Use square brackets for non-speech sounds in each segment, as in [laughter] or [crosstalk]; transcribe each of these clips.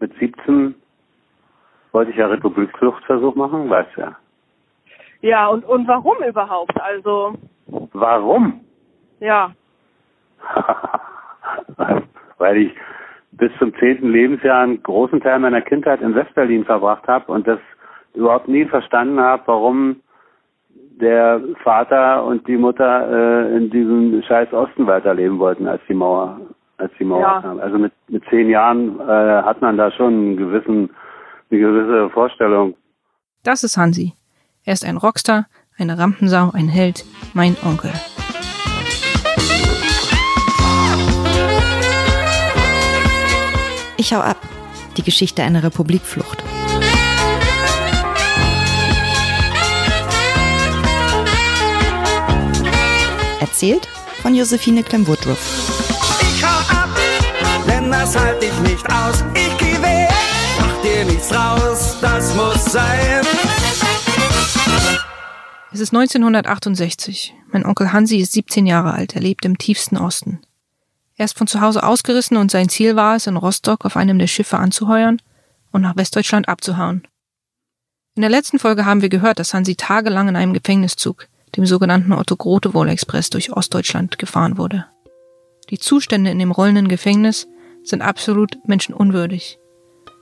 mit 17 wollte ich ja Republikfluchtversuch machen, weißt du ja. Ja, und, und warum überhaupt? Also, Warum? ja. [laughs] Weil ich bis zum zehnten Lebensjahr einen großen Teil meiner Kindheit in Westberlin verbracht habe und das überhaupt nie verstanden habe, warum der Vater und die Mutter äh, in diesem scheiß Osten weiterleben wollten, als die Mauer, als die Mauer Ja. kam. Also mit, mit zehn Jahren äh, hat man da schon einen gewissen, eine gewisse Vorstellung. Das ist Hansi. Er ist ein Rockstar, eine Rampensau, ein Held, mein Onkel. Ich hau ab. Die Geschichte einer Republikflucht. Erzählt von Josephine Clem-Woodruff. Das halt ich nicht aus. Ich geh weg, mach dir nichts draus, das muss sein. Es ist 1968. Mein Onkel Hansi ist 17 Jahre alt. Er lebt im tiefsten Osten. Er ist von zu Hause ausgerissen und sein Ziel war es, in Rostock auf einem der Schiffe anzuheuern und nach Westdeutschland abzuhauen. In der letzten Folge haben wir gehört, dass Hansi tagelang in einem Gefängniszug, dem sogenannten Otto-Grotewohl-Express, durch Ostdeutschland gefahren wurde. Die Zustände in dem rollenden Gefängnis sind absolut menschenunwürdig.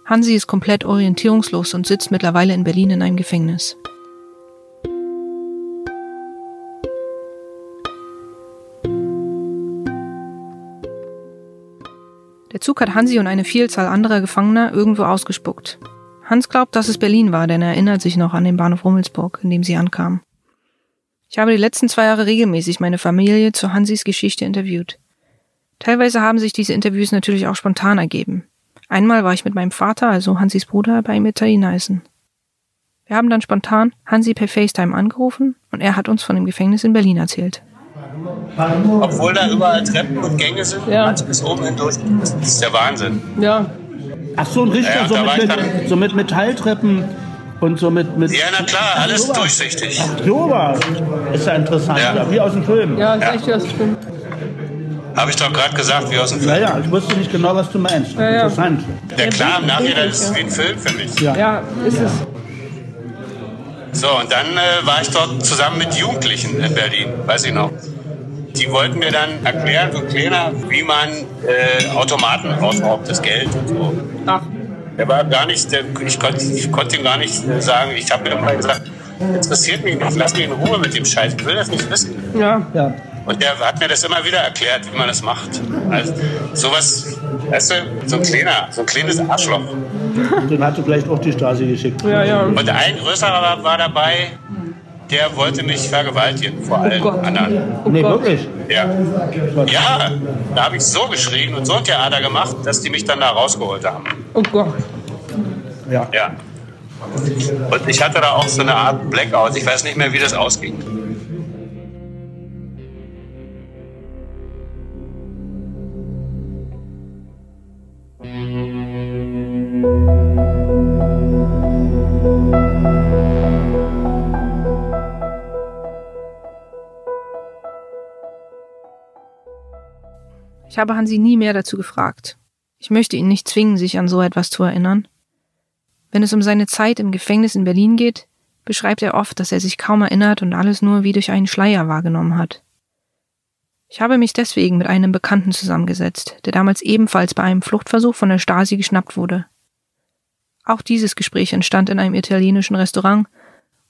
Hansi ist komplett orientierungslos und sitzt mittlerweile in Berlin in einem Gefängnis. Der Zug hat Hansi und eine Vielzahl anderer Gefangener irgendwo ausgespuckt. Hans glaubt, dass es Berlin war, denn er erinnert sich noch an den Bahnhof Rummelsburg, in dem sie ankamen. Ich habe die letzten zwei Jahre regelmäßig meine Familie zu Hansis Geschichte interviewt. Teilweise haben sich diese Interviews natürlich auch spontan ergeben. Einmal war ich mit meinem Vater, also Hansis Bruder, bei ihm Italiener essen. Wir haben dann spontan Hansi per FaceTime angerufen und er hat uns von dem Gefängnis in Berlin erzählt. Obwohl da überall Treppen und Gänge sind, Ja. also bis oben hindurch. Das ist der Wahnsinn. Ja, Ach so, ein Richter, Ja, so, mit, mit, so mit Metalltreppen und so mit... mit Ja, na klar, alles durchsichtig. so was. Ist ja interessant, Ja. ja. wie aus dem Film. ja, ist Ja. echt das stimmt. Habe ich doch gerade gesagt, wie aus dem Ja, Film. ja, ich wusste nicht genau, was du meinst. Ja, ja. Interessant. Ja klar, im Nachhinein ist es wie ein Film, finde ich. Ja. Ja, ist es. So, und dann äh, war ich dort zusammen mit Jugendlichen in Berlin, weiß ich noch. Die wollten mir dann erklären, so kleiner, wie man äh, Automaten ausraubt, das Geld und so. Ach, Der war gar nicht, der, ich, konnte, ich konnte ihm gar nicht sagen, ich habe ihm immer gesagt, interessiert mich nicht, lass mich in Ruhe mit dem Scheiß, ich will das nicht wissen. ja. Ja. Und der hat mir das immer wieder erklärt, wie man das macht. Also sowas, weißt du, so ein kleiner, so ein kleines Arschloch. Den hat du vielleicht auch die Stasi geschickt. Ja, ja. Und ein größerer war, war dabei, der wollte mich vergewaltigen vor allen Gott. anderen. nee, Gott. wirklich. Ja. ja, da habe ich so geschrien und so ein Theater gemacht, dass die mich dann da rausgeholt haben. Oh Gott. Ja. Ja. Und ich hatte da auch so eine Art Blackout. Ich weiß nicht mehr, wie das ausging. Ich habe Hansi nie mehr dazu gefragt. Ich möchte ihn nicht zwingen, sich an so etwas zu erinnern. Wenn es um seine Zeit im Gefängnis in Berlin geht, beschreibt er oft, dass er sich kaum erinnert und alles nur wie durch einen Schleier wahrgenommen hat. Ich habe mich deswegen mit einem Bekannten zusammengesetzt, der damals ebenfalls bei einem Fluchtversuch von der Stasi geschnappt wurde. Auch dieses Gespräch entstand in einem italienischen Restaurant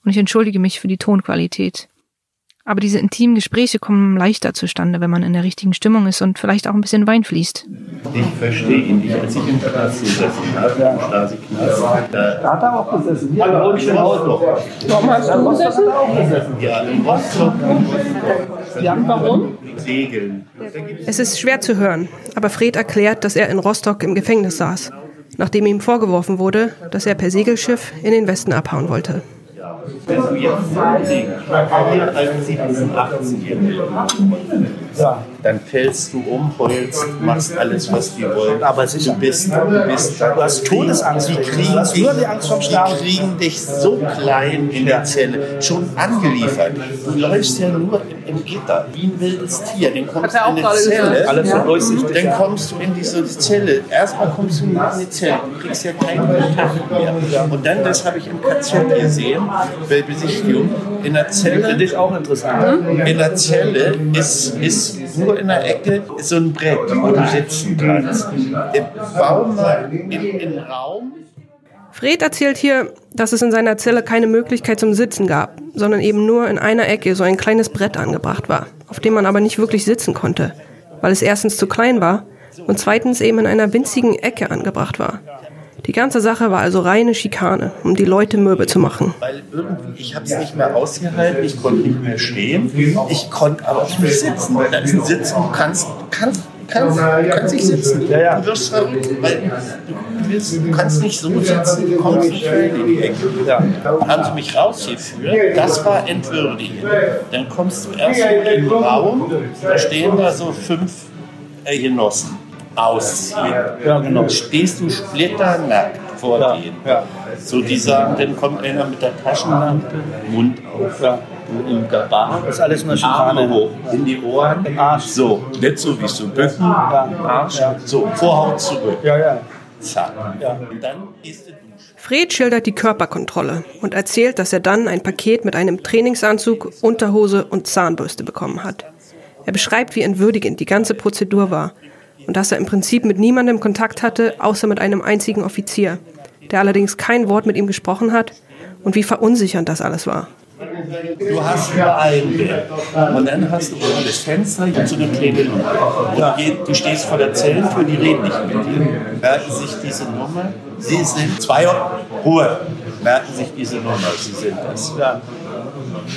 und ich entschuldige mich für die Tonqualität. Aber diese intimen Gespräche kommen leichter zustande, wenn man in der richtigen Stimmung ist und vielleicht auch ein bisschen Wein fließt. Ich verstehe ihn nicht. Als ich im Knast gesessen habe, im Stasi-Knast, da hat er auch gesessen. Hier bei uns im Haus. Warum hast du gesessen? ja, in Rostock Warum? segeln. Es ist schwer zu hören, aber Fred erklärt, dass er in Rostock im Gefängnis saß, nachdem ihm vorgeworfen wurde, dass er per Segelschiff in den Westen abhauen wollte. Also jetzt hier als 17, 18 Ja. Dann fällst du um, heulst, machst alles, was die wollen. Aber sicher. Du bist, du bist Du hast Todesangst. Die kriegen, Du hast nur die Angst vom Sterben. die kriegen dich so klein in der Zelle, schon angeliefert. Du läufst ja nur im, Gitter, wie ein wildes Tier. Dann kommst du in eine Zelle. Alles durchsichtig. Dann kommst du in diese Zelle. Erstmal kommst du in eine Zelle. Du kriegst ja keinen Kontakt mehr. Und dann, das habe ich im KZ gesehen, bei Besichtigung, in der Zelle. Finde ich auch interessant. In der Zelle ist, ist nur in der Ecke so ein Brett, wo du sitzen kannst. Im Baum mal in, in Raum. Fred erzählt hier, dass es in seiner Zelle keine Möglichkeit zum Sitzen gab, sondern eben nur in einer Ecke so ein kleines Brett angebracht war, auf dem man aber nicht wirklich sitzen konnte, weil es erstens zu klein war und zweitens eben in einer winzigen Ecke angebracht war. Die ganze Sache war also reine Schikane, um die Leute mürbe zu machen. Weil irgendwie, ich habe es nicht mehr ausgehalten, ich konnte nicht mehr stehen, ich konnte aber auch nicht sitzen. Da ist ein Sitzen, du kannst, kannst, kannst, du kannst nicht sitzen. Ja, ja. Du wirst verrückt, weil du, willst, du kannst nicht so sitzen, du kommst nicht schnell in die Ecke. Ja. Dann haben sie mich rausgeführt, das war entwürdigend. Dann kommst du erst in den Raum, da stehen da so fünf äh, Genossen. Ausziehen. Ja, genau. Stehst du splitternackt vor Ja, denen. ja. So, die sagen, dann kommt einer mit der Taschenlampe, Mund auf, Ja. im Gabar, Das ist alles nur Arme hoch, in die Ohren, Im Arsch. so, nicht so wie so Bücken, Ja. Arsch, Ja. so, Vorhaut zurück, Ja, ja. zack. Ja. Und dann du duschen. Fred schildert die Körperkontrolle und erzählt, dass er dann ein Paket mit einem Trainingsanzug, Unterhose und Zahnbürste bekommen hat. Er beschreibt, wie entwürdigend die ganze Prozedur war und dass er im Prinzip mit niemandem Kontakt hatte, außer mit einem einzigen Offizier, der allerdings kein Wort mit ihm gesprochen hat und wie verunsichernd das alles war. Du hast nur ein Bett. Und dann hast du oben das Fenster und so eine kleine Luke. Und je- du stehst vor der Zellentür, die reden nicht mit dir. Merken sich diese Nummer. Sie sind zwei Ruhe. Merken sich diese Nummer. Sie sind das. Ja.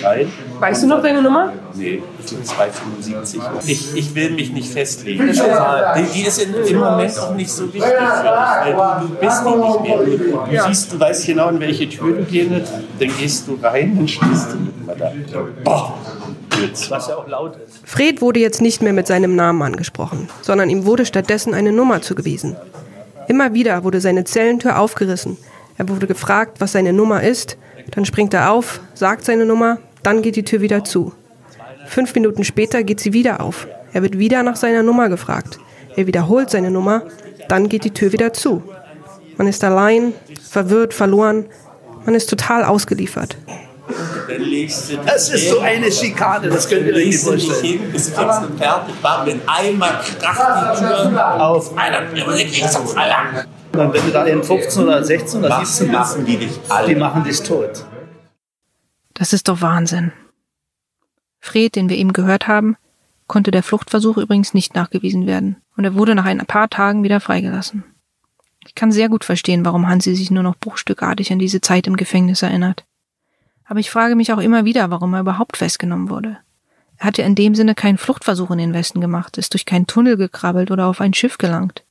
Nein? Weißt du noch deine Nummer? Nee, ich bin 275. Ich, ich will mich nicht festlegen. Die, die ist in, im Moment auch nicht so wichtig für dich, weil du, du bist die nicht mehr. Du, du siehst, du weißt genau, in welche Tür du gehen willst, dann gehst du rein, dann stehst du immer da. Boah. Was ja auch laut ist. Fred wurde jetzt nicht mehr mit seinem Namen angesprochen, sondern ihm wurde stattdessen eine Nummer zugewiesen. Immer wieder wurde seine Zellentür aufgerissen. Er wurde gefragt, was seine Nummer ist. Dann springt er auf, sagt seine Nummer, dann geht die Tür wieder zu. Fünf Minuten später geht sie wieder auf. Er wird wieder nach seiner Nummer gefragt. Er wiederholt seine Nummer, dann geht die Tür wieder zu. Man ist allein, verwirrt, verloren. Man ist total ausgeliefert. Das ist so eine Schikane, das könnt ihr euch nicht vorstellen. hin, bist fix und fertig, bam, wenn einmal kracht die Tür Auf. Einer, der kriegst du verlangt. Und wenn du da in 15 oder 16 oder Machen, 17 bist, machen die dich alle. die machen dich tot. Das ist doch Wahnsinn. Fred, den wir eben gehört haben, konnte der Fluchtversuch übrigens nicht nachgewiesen werden und er wurde nach ein paar Tagen wieder freigelassen. Ich kann sehr gut verstehen, warum Hansi sich nur noch bruchstückartig an diese Zeit im Gefängnis erinnert. Aber ich frage mich auch immer wieder, warum er überhaupt festgenommen wurde. Er hat ja in dem Sinne keinen Fluchtversuch in den Westen gemacht, ist durch keinen Tunnel gekrabbelt oder auf ein Schiff gelangt.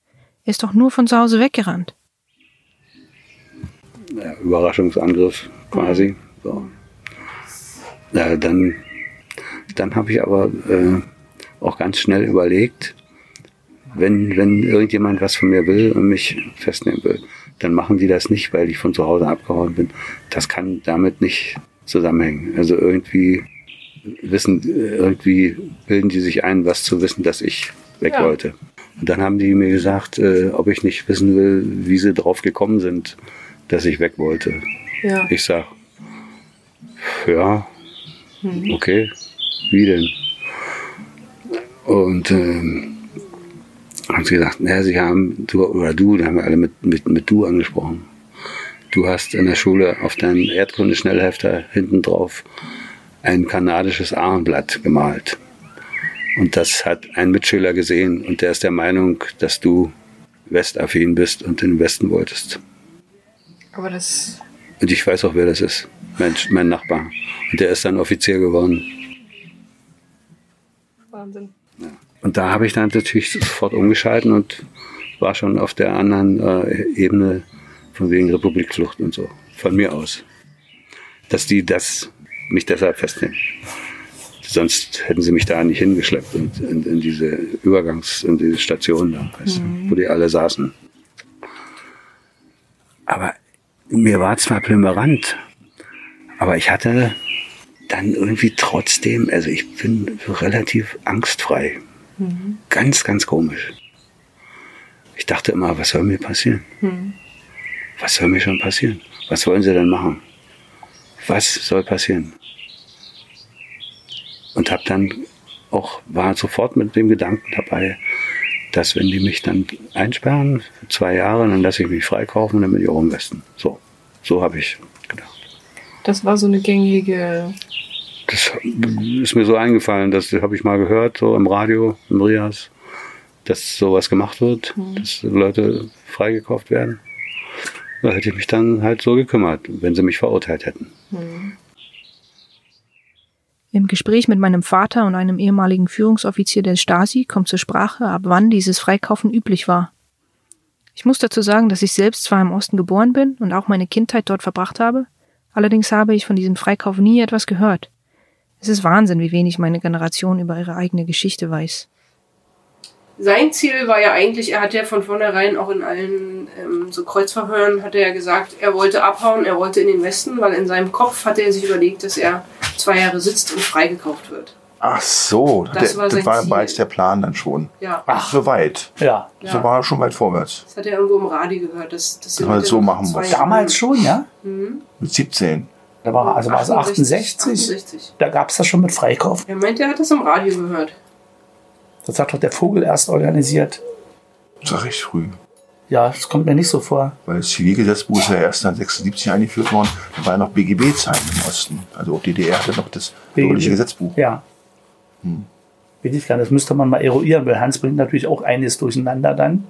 Er ist doch nur von zu Hause weggerannt. ja, Überraschungsangriff quasi. So. Ja, dann dann habe ich aber äh, auch ganz schnell überlegt, wenn, wenn irgendjemand was von mir will und mich festnehmen will, dann machen die das nicht, weil ich von zu Hause abgehauen bin. Das kann damit nicht zusammenhängen. Also irgendwie wissen, irgendwie bilden die sich ein, was zu wissen, dass ich weg Ja. wollte. Und dann haben die mir gesagt, äh, ob ich nicht wissen will, wie sie drauf gekommen sind, dass ich weg wollte. Ja. Ich sag, ja, okay, wie denn? Und ähm, haben sie gesagt, naja, sie haben, du oder du, da haben wir alle mit, mit, mit du angesprochen. Du hast in der Schule auf deinen Erdkunde-Schnellhefter hinten drauf ein kanadisches Armblatt gemalt. Und das hat ein Mitschüler gesehen und der ist der Meinung, dass du westaffin bist und in den Westen wolltest. Aber das. Und ich weiß auch, wer das ist. Mein, mein Nachbar. Und der ist dann Offizier geworden. Wahnsinn. Und da habe ich dann natürlich sofort umgeschalten und war schon auf der anderen äh, Ebene von wegen Republikflucht und so. Von mir aus. Dass die das mich deshalb festnehmen. Sonst hätten sie mich da nicht hingeschleppt und in, in diese Übergangs-, in diese Station da, weißt du, wo die alle saßen. Aber mir war zwar plümerant, aber ich hatte dann irgendwie trotzdem, also ich bin relativ angstfrei. Ganz, ganz komisch. Ich dachte immer, was soll mir passieren? Was soll mir schon passieren? Was wollen sie denn machen? Was soll passieren? Und habe dann auch, war sofort mit dem Gedanken dabei, dass wenn die mich dann einsperren für zwei Jahre, dann lasse ich mich freikaufen und dann bin ich auch im Westen. So, so habe ich gedacht. Das war so eine gängige. Das ist mir so eingefallen, das habe ich mal gehört, so im Radio, im Rias, dass sowas gemacht wird, dass Leute freigekauft werden. Da hätte ich mich dann halt so gekümmert, wenn sie mich verurteilt hätten. Im Gespräch mit meinem Vater und einem ehemaligen Führungsoffizier der Stasi kommt zur Sprache, ab wann dieses Freikaufen üblich war. Ich muss dazu sagen, dass ich selbst zwar im Osten geboren bin und auch meine Kindheit dort verbracht habe, allerdings habe ich von diesem Freikauf nie etwas gehört. Es ist Wahnsinn, wie wenig meine Generation über ihre eigene Geschichte weiß. Sein Ziel war ja eigentlich, er hat ja von vornherein auch in allen ähm, so Kreuzverhören, hat er ja gesagt, er wollte abhauen, er wollte in den Westen, weil in seinem Kopf hatte er sich überlegt, dass er zwei Jahre sitzt und freigekauft wird. Ach so, Das der, war das war bereits der Plan dann schon. Ja. Ach, so weit. Ja. Ja. So war er schon weit vorwärts. Das hat er irgendwo im Radio gehört, dass, dass Dass man das so machen muss. Damals schon, ja? Mhm. Mit 17. Da war, also war es 68. 68. Da gab es das schon mit Freikauf. Er meint, er hat das im Radio gehört. Das hat doch der Vogel erst organisiert. Das war recht früh. Ja, das kommt mir nicht so vor. Weil das Zivilgesetzbuch ist ja erst dann 76 eingeführt worden. Da war ja noch BGB-Zeit im Osten. Also auch DDR hatte noch das bürgerliche Gesetzbuch. Ja. Hm. Weiß ich gar nicht, Das müsste man mal eruieren, weil Hans bringt natürlich auch einiges durcheinander dann.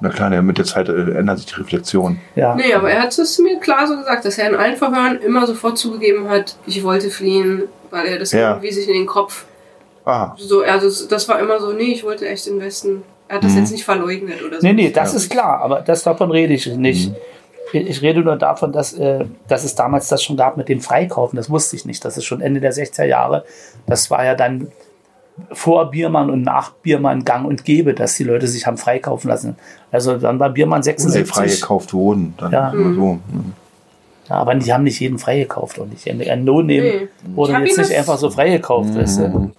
Na klar, ja, mit der Zeit äh, ändert sich die Reflexion. Ja. Nee, aber er hat es mir klar so gesagt, dass er in allen Verhören immer sofort zugegeben hat, ich wollte fliehen, weil er das Ja. irgendwie sich in den Kopf Ah, so, also das war immer so, nee, ich wollte echt in den Westen. Er hat das Mhm. jetzt nicht verleugnet oder so. Nee, nee, das ist klar, aber das davon rede ich nicht. Mhm. Ich ich rede nur davon, dass, äh, dass es damals das schon gab mit dem Freikaufen. Das wusste ich nicht. Das ist schon Ende der 60er Jahre. Das war ja dann vor Biermann und nach Biermann gang und gäbe, dass die Leute sich haben freikaufen lassen. Also dann war Biermann oder die 76. freigekauft wurden. Dann Ja. immer so. Mhm. Ja, aber die haben nicht jeden freigekauft. Und nicht. Ein No-Name Nee. wurde jetzt nicht einfach so freigekauft. Weißt du?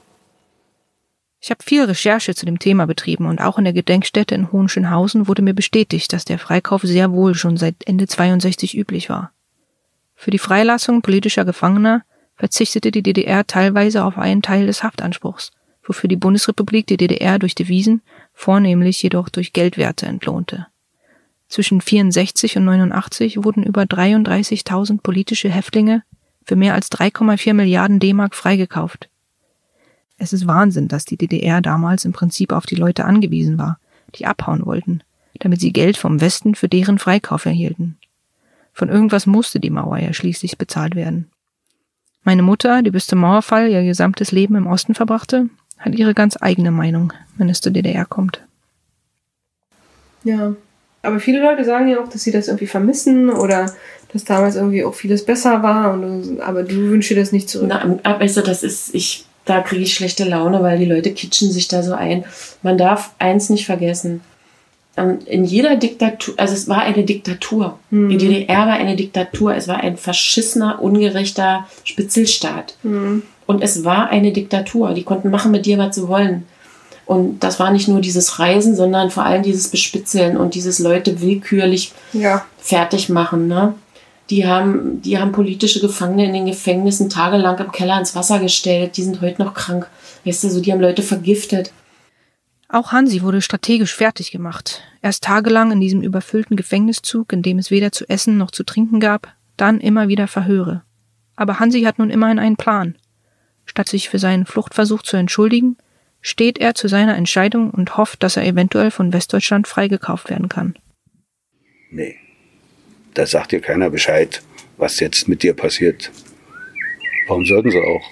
Ich habe viel Recherche zu dem Thema betrieben und auch in der Gedenkstätte in Hohenschönhausen wurde mir bestätigt, dass der Freikauf sehr wohl schon seit Ende 62 üblich war. Für die Freilassung politischer Gefangener verzichtete die DDR teilweise auf einen Teil des Haftanspruchs, wofür die Bundesrepublik die DDR durch Devisen, vornehmlich jedoch durch Geldwerte entlohnte. Zwischen 64 und 89 wurden über 33.000 politische Häftlinge für mehr als 3,4 Milliarden D-Mark freigekauft. Es ist Wahnsinn, dass die DDR damals im Prinzip auf die Leute angewiesen war, die abhauen wollten, damit sie Geld vom Westen für deren Freikauf erhielten. Von irgendwas musste die Mauer ja schließlich bezahlt werden. Meine Mutter, die bis zum Mauerfall ihr gesamtes Leben im Osten verbrachte, hat ihre ganz eigene Meinung, wenn es zur DDR kommt. Ja. Aber viele Leute sagen ja auch, dass sie das irgendwie vermissen oder dass damals irgendwie auch vieles besser war. Und, aber du wünschst dir das nicht zurück. Na, aber also das ist, ich, da kriege ich schlechte Laune, weil die Leute kitschen sich da so ein. Man darf eins nicht vergessen. Ähm, In jeder Diktatur, also es war eine Diktatur. Mhm. Die DDR war eine Diktatur. Es war ein verschissener, ungerechter Spitzelstaat. Mhm. Und es war eine Diktatur. Die konnten machen mit dir, was sie wollen. Und das war nicht nur dieses Reisen, sondern vor allem dieses Bespitzeln und dieses Leute willkürlich Ja. fertig machen. Ne? Die, haben, die haben politische Gefangene in den Gefängnissen tagelang im Keller ins Wasser gestellt. Die sind heute noch krank. Weißt du, so, die haben Leute vergiftet. Auch Hansi wurde strategisch fertig gemacht. Erst tagelang in diesem überfüllten Gefängniszug, in dem es weder zu essen noch zu trinken gab, dann immer wieder Verhöre. Aber Hansi hat nun immerhin einen Plan. Statt sich für seinen Fluchtversuch zu entschuldigen, steht er zu seiner Entscheidung und hofft, dass er eventuell von Westdeutschland freigekauft werden kann. Nee. Da sagt dir keiner Bescheid, was jetzt mit dir passiert. Warum sollten sie auch?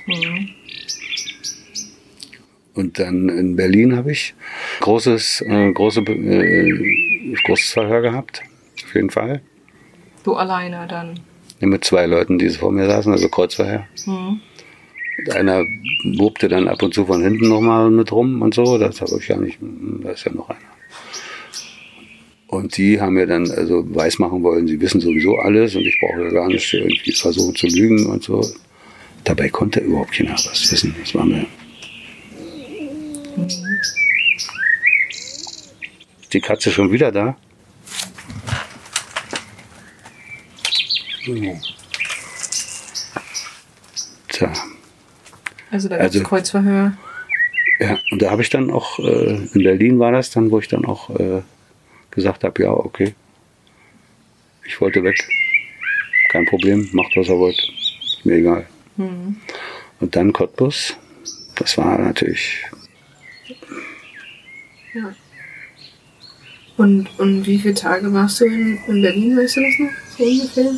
Und dann in Berlin habe ich großes, äh, große, äh, großes Verhör gehabt. Auf jeden Fall. Du alleine dann. Ja, Mit zwei Leuten, die vor mir saßen, also Kreuzverhör. Mhm. Einer wurpte dann ab und zu von hinten nochmal mit rum und so. Das habe ich ja nicht, da ist ja noch einer. Und die haben mir dann also weismachen wollen, sie wissen sowieso alles und ich brauche ja gar nicht irgendwie versuchen zu lügen und so. Dabei konnte überhaupt keiner was wissen. Das war mir. Die Katze schon wieder da? Tja. Also da gab es Also- Kreuzverhör. Ja, und da habe ich dann auch, äh, in Berlin war das dann, wo ich dann auch äh, gesagt habe, ja, okay, ich wollte weg. Kein Problem, macht was er wollt. Ist mir egal. Hm. Und dann Cottbus, das war natürlich, Ja. Und, und wie viele Tage warst du in, in Berlin, weißt du das noch? So ungefähr?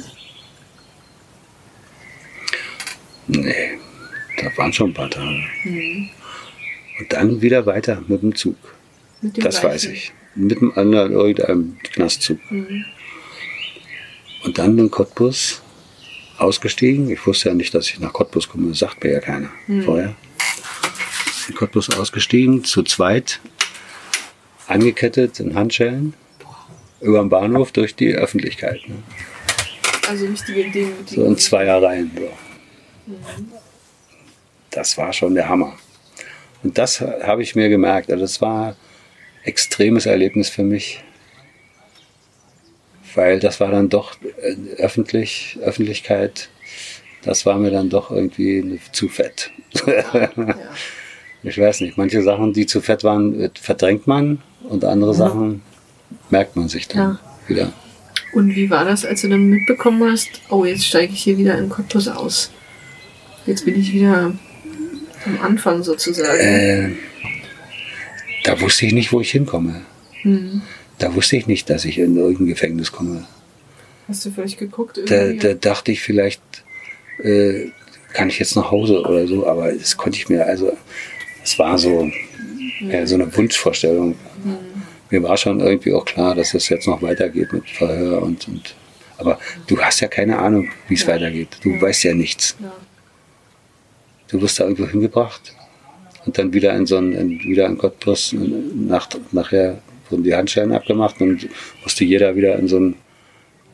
nee, da waren schon ein paar Tage. Hm. Und dann wieder weiter mit dem Zug. Mit dem das weiß gleichen. ich. Mit einem anderen, irgendeinem Knastzug. Hm. Und dann in Cottbus ausgestiegen. Ich wusste ja nicht, dass ich nach Cottbus komme. Das sagt mir ja keiner Hm. vorher. In Cottbus ausgestiegen, zu zweit, angekettet in Handschellen, über den Bahnhof durch die Öffentlichkeit. Ne? Also richtige Dinge. die- So in Zweierreihen. So. Mhm. Das war schon der Hammer. Und das habe ich mir gemerkt. Also das war extremes Erlebnis für mich. Weil das war dann doch äh, öffentlich, Öffentlichkeit, das war mir dann doch irgendwie zu fett. [laughs] Ich weiß nicht, manche Sachen, die zu fett waren, äh, verdrängt man und andere Ja. Sachen merkt man sich dann Ja. wieder. Und wie war das, als du dann mitbekommen hast, oh, jetzt steige ich hier wieder in Cottbus aus? Jetzt bin ich wieder am Anfang sozusagen. Äh, da wusste ich nicht, wo ich hinkomme. Hm. Da wusste ich nicht, dass ich in irgendein Gefängnis komme. Hast du vielleicht geguckt? Da, da dachte ich vielleicht, äh, kann ich jetzt nach Hause oder so, aber das konnte ich mir, also es war so, ja, so eine Wunschvorstellung. Hm. Mir war schon irgendwie auch klar, dass es jetzt noch weitergeht mit Verhör und, und aber du hast ja keine Ahnung, wie es weitergeht. Du weißt ja nichts. Ja. Du wirst da irgendwo hingebracht und dann wieder in so ein, in, wieder in Cottbus, nach, nachher wurden die Handschellen abgemacht und musste jeder wieder in so ein,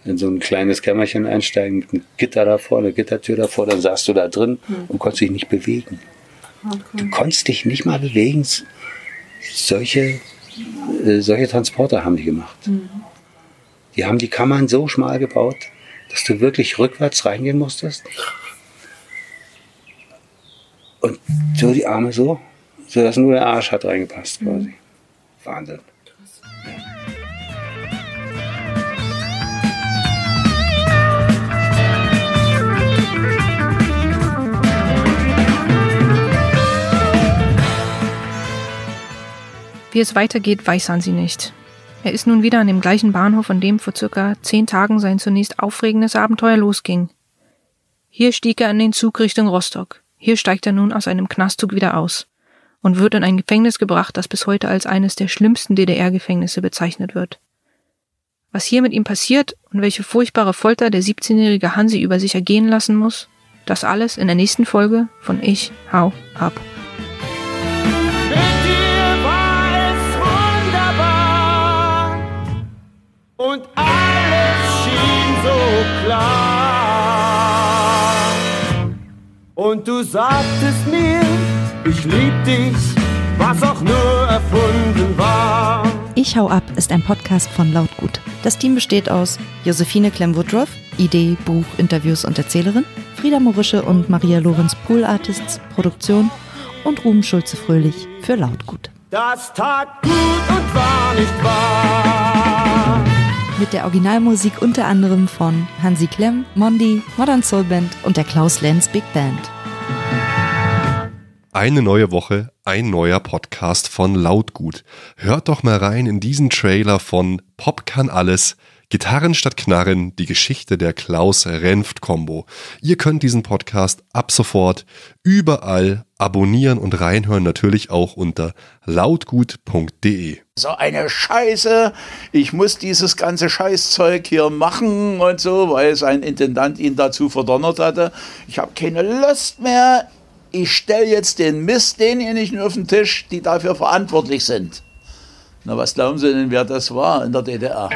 in so ein kleines Kämmerchen einsteigen mit einem Gitter davor, eine Gittertür davor, dann saßt du da drin Hm. und konntest dich nicht bewegen. Du Okay. konntest dich nicht mal bewegen. Solche, äh, solche Transporter haben die gemacht. Hm. Die haben die Kammern so schmal gebaut, dass du wirklich rückwärts reingehen musstest. Und so die Arme so, so dass nur der Arsch hat reingepasst quasi. Wahnsinn. Wie es weitergeht, weiß Hansi nicht. Er ist nun wieder an dem gleichen Bahnhof, an dem vor circa zehn Tagen sein zunächst aufregendes Abenteuer losging. Hier stieg er in den Zug Richtung Rostock. Hier steigt er nun aus einem Knastzug wieder aus und wird in ein Gefängnis gebracht, das bis heute als eines der schlimmsten DDR-Gefängnisse bezeichnet wird. Was hier mit ihm passiert und welche furchtbare Folter der 17-jährige Hansi über sich ergehen lassen muss, das alles in der nächsten Folge von Ich hau ab. wunderbar und alles schien so klar. Und du sagtest mir, ich lieb dich, was auch nur erfunden war. Ich hau ab ist ein Podcast von Lautgut. Das Team besteht aus Josephine Clem-Woodruff, Idee, Buch, Interviews und Erzählerin, Frieda Morische und Maria Lorenz Pool Artists, Produktion und Ruben Schulze-Fröhlich für Lautgut. Das tat gut und war nicht wahr. Mit der Originalmusik unter anderem von Hansi Klemm, Mondi, Modern Soul Band und der Klaus Lenz Big Band. Eine neue Woche, ein neuer Podcast von Lautgut. Hört doch mal rein in diesen Trailer von Pop kann alles. Gitarren statt Knarren, die Geschichte der Klaus-Renft-Kombo. Ihr könnt diesen Podcast ab sofort überall abonnieren und reinhören, natürlich auch unter lautgut.de. So eine Scheiße. Ich muss dieses ganze Scheißzeug hier machen und so, weil sein Intendant ihn dazu verdonnert hatte. Ich habe keine Lust mehr, ich stelle jetzt den Mist denjenigen auf den Tisch, die dafür verantwortlich sind. Na, was glauben Sie denn, wer das war in der DDR?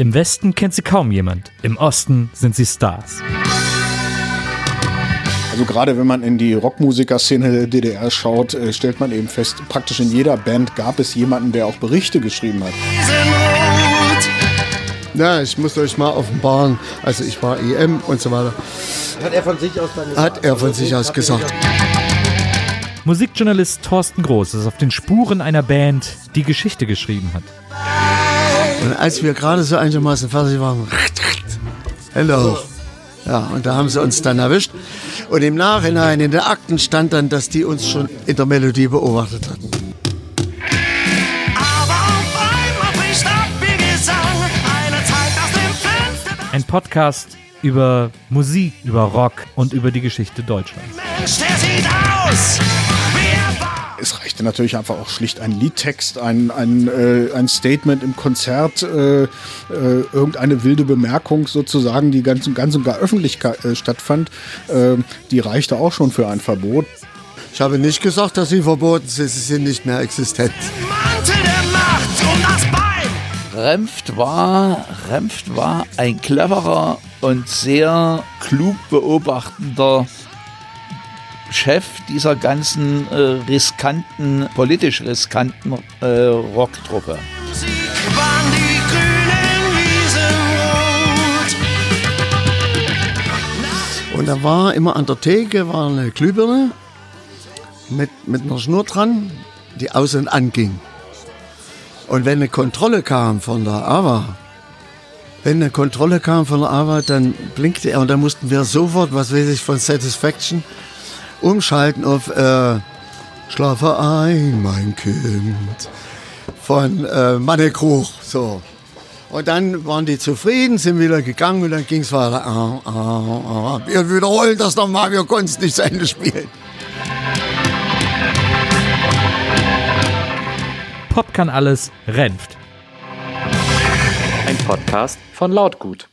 Im Westen kennt sie kaum jemand, im Osten sind sie Stars. Also gerade wenn man in die Rockmusikerszene der DDR schaut, äh, stellt man eben fest, praktisch in jeder Band gab es jemanden, der auch Berichte geschrieben hat. Ja, ich muss euch mal offenbaren. Also ich war EM und so weiter. Hat er von sich aus dann gesagt? Hat er von sich aus gesagt. Musikjournalist Thorsten Groß ist auf den Spuren einer Band, die Geschichte geschrieben hat. Und als wir gerade so einigermaßen fertig waren, hello. Ja, und da haben sie uns dann erwischt. Und im Nachhinein in den Akten stand dann, dass die uns schon in der Melodie beobachtet hatten. Ein Podcast über Musik, über Rock und über die Geschichte Deutschlands. Mensch, der sieht aus reichte natürlich einfach auch schlicht ein Liedtext, ein, ein, äh, ein Statement im Konzert, äh, äh, irgendeine wilde Bemerkung sozusagen, die ganz, ganz und gar öffentlich äh, stattfand, äh, die reichte auch schon für ein Verbot. Ich habe nicht gesagt, dass sie verboten sind, sie sind nicht mehr existent. Remft war, Remft war ein cleverer und sehr klug beobachtender Chef dieser ganzen äh, riskanten, politisch riskanten äh, Rocktruppe. Und da war immer an der Theke war eine Glühbirne mit, mit einer Schnur dran, die aus und anging. Und wenn eine Kontrolle kam von der AWA, wenn eine Kontrolle kam von der AWA, dann blinkte er und dann mussten wir sofort, was weiß ich, von Satisfaction umschalten auf äh, Schlafe ein, mein Kind von äh, Manne Kruch. So. Und dann waren die zufrieden, sind wieder gegangen und dann ging es weiter. Ah, ah, ah. Wir wiederholen das nochmal, wir konnten es nicht zu Ende spielen. Pop kann alles, Renft. Ein Podcast von Lautgut.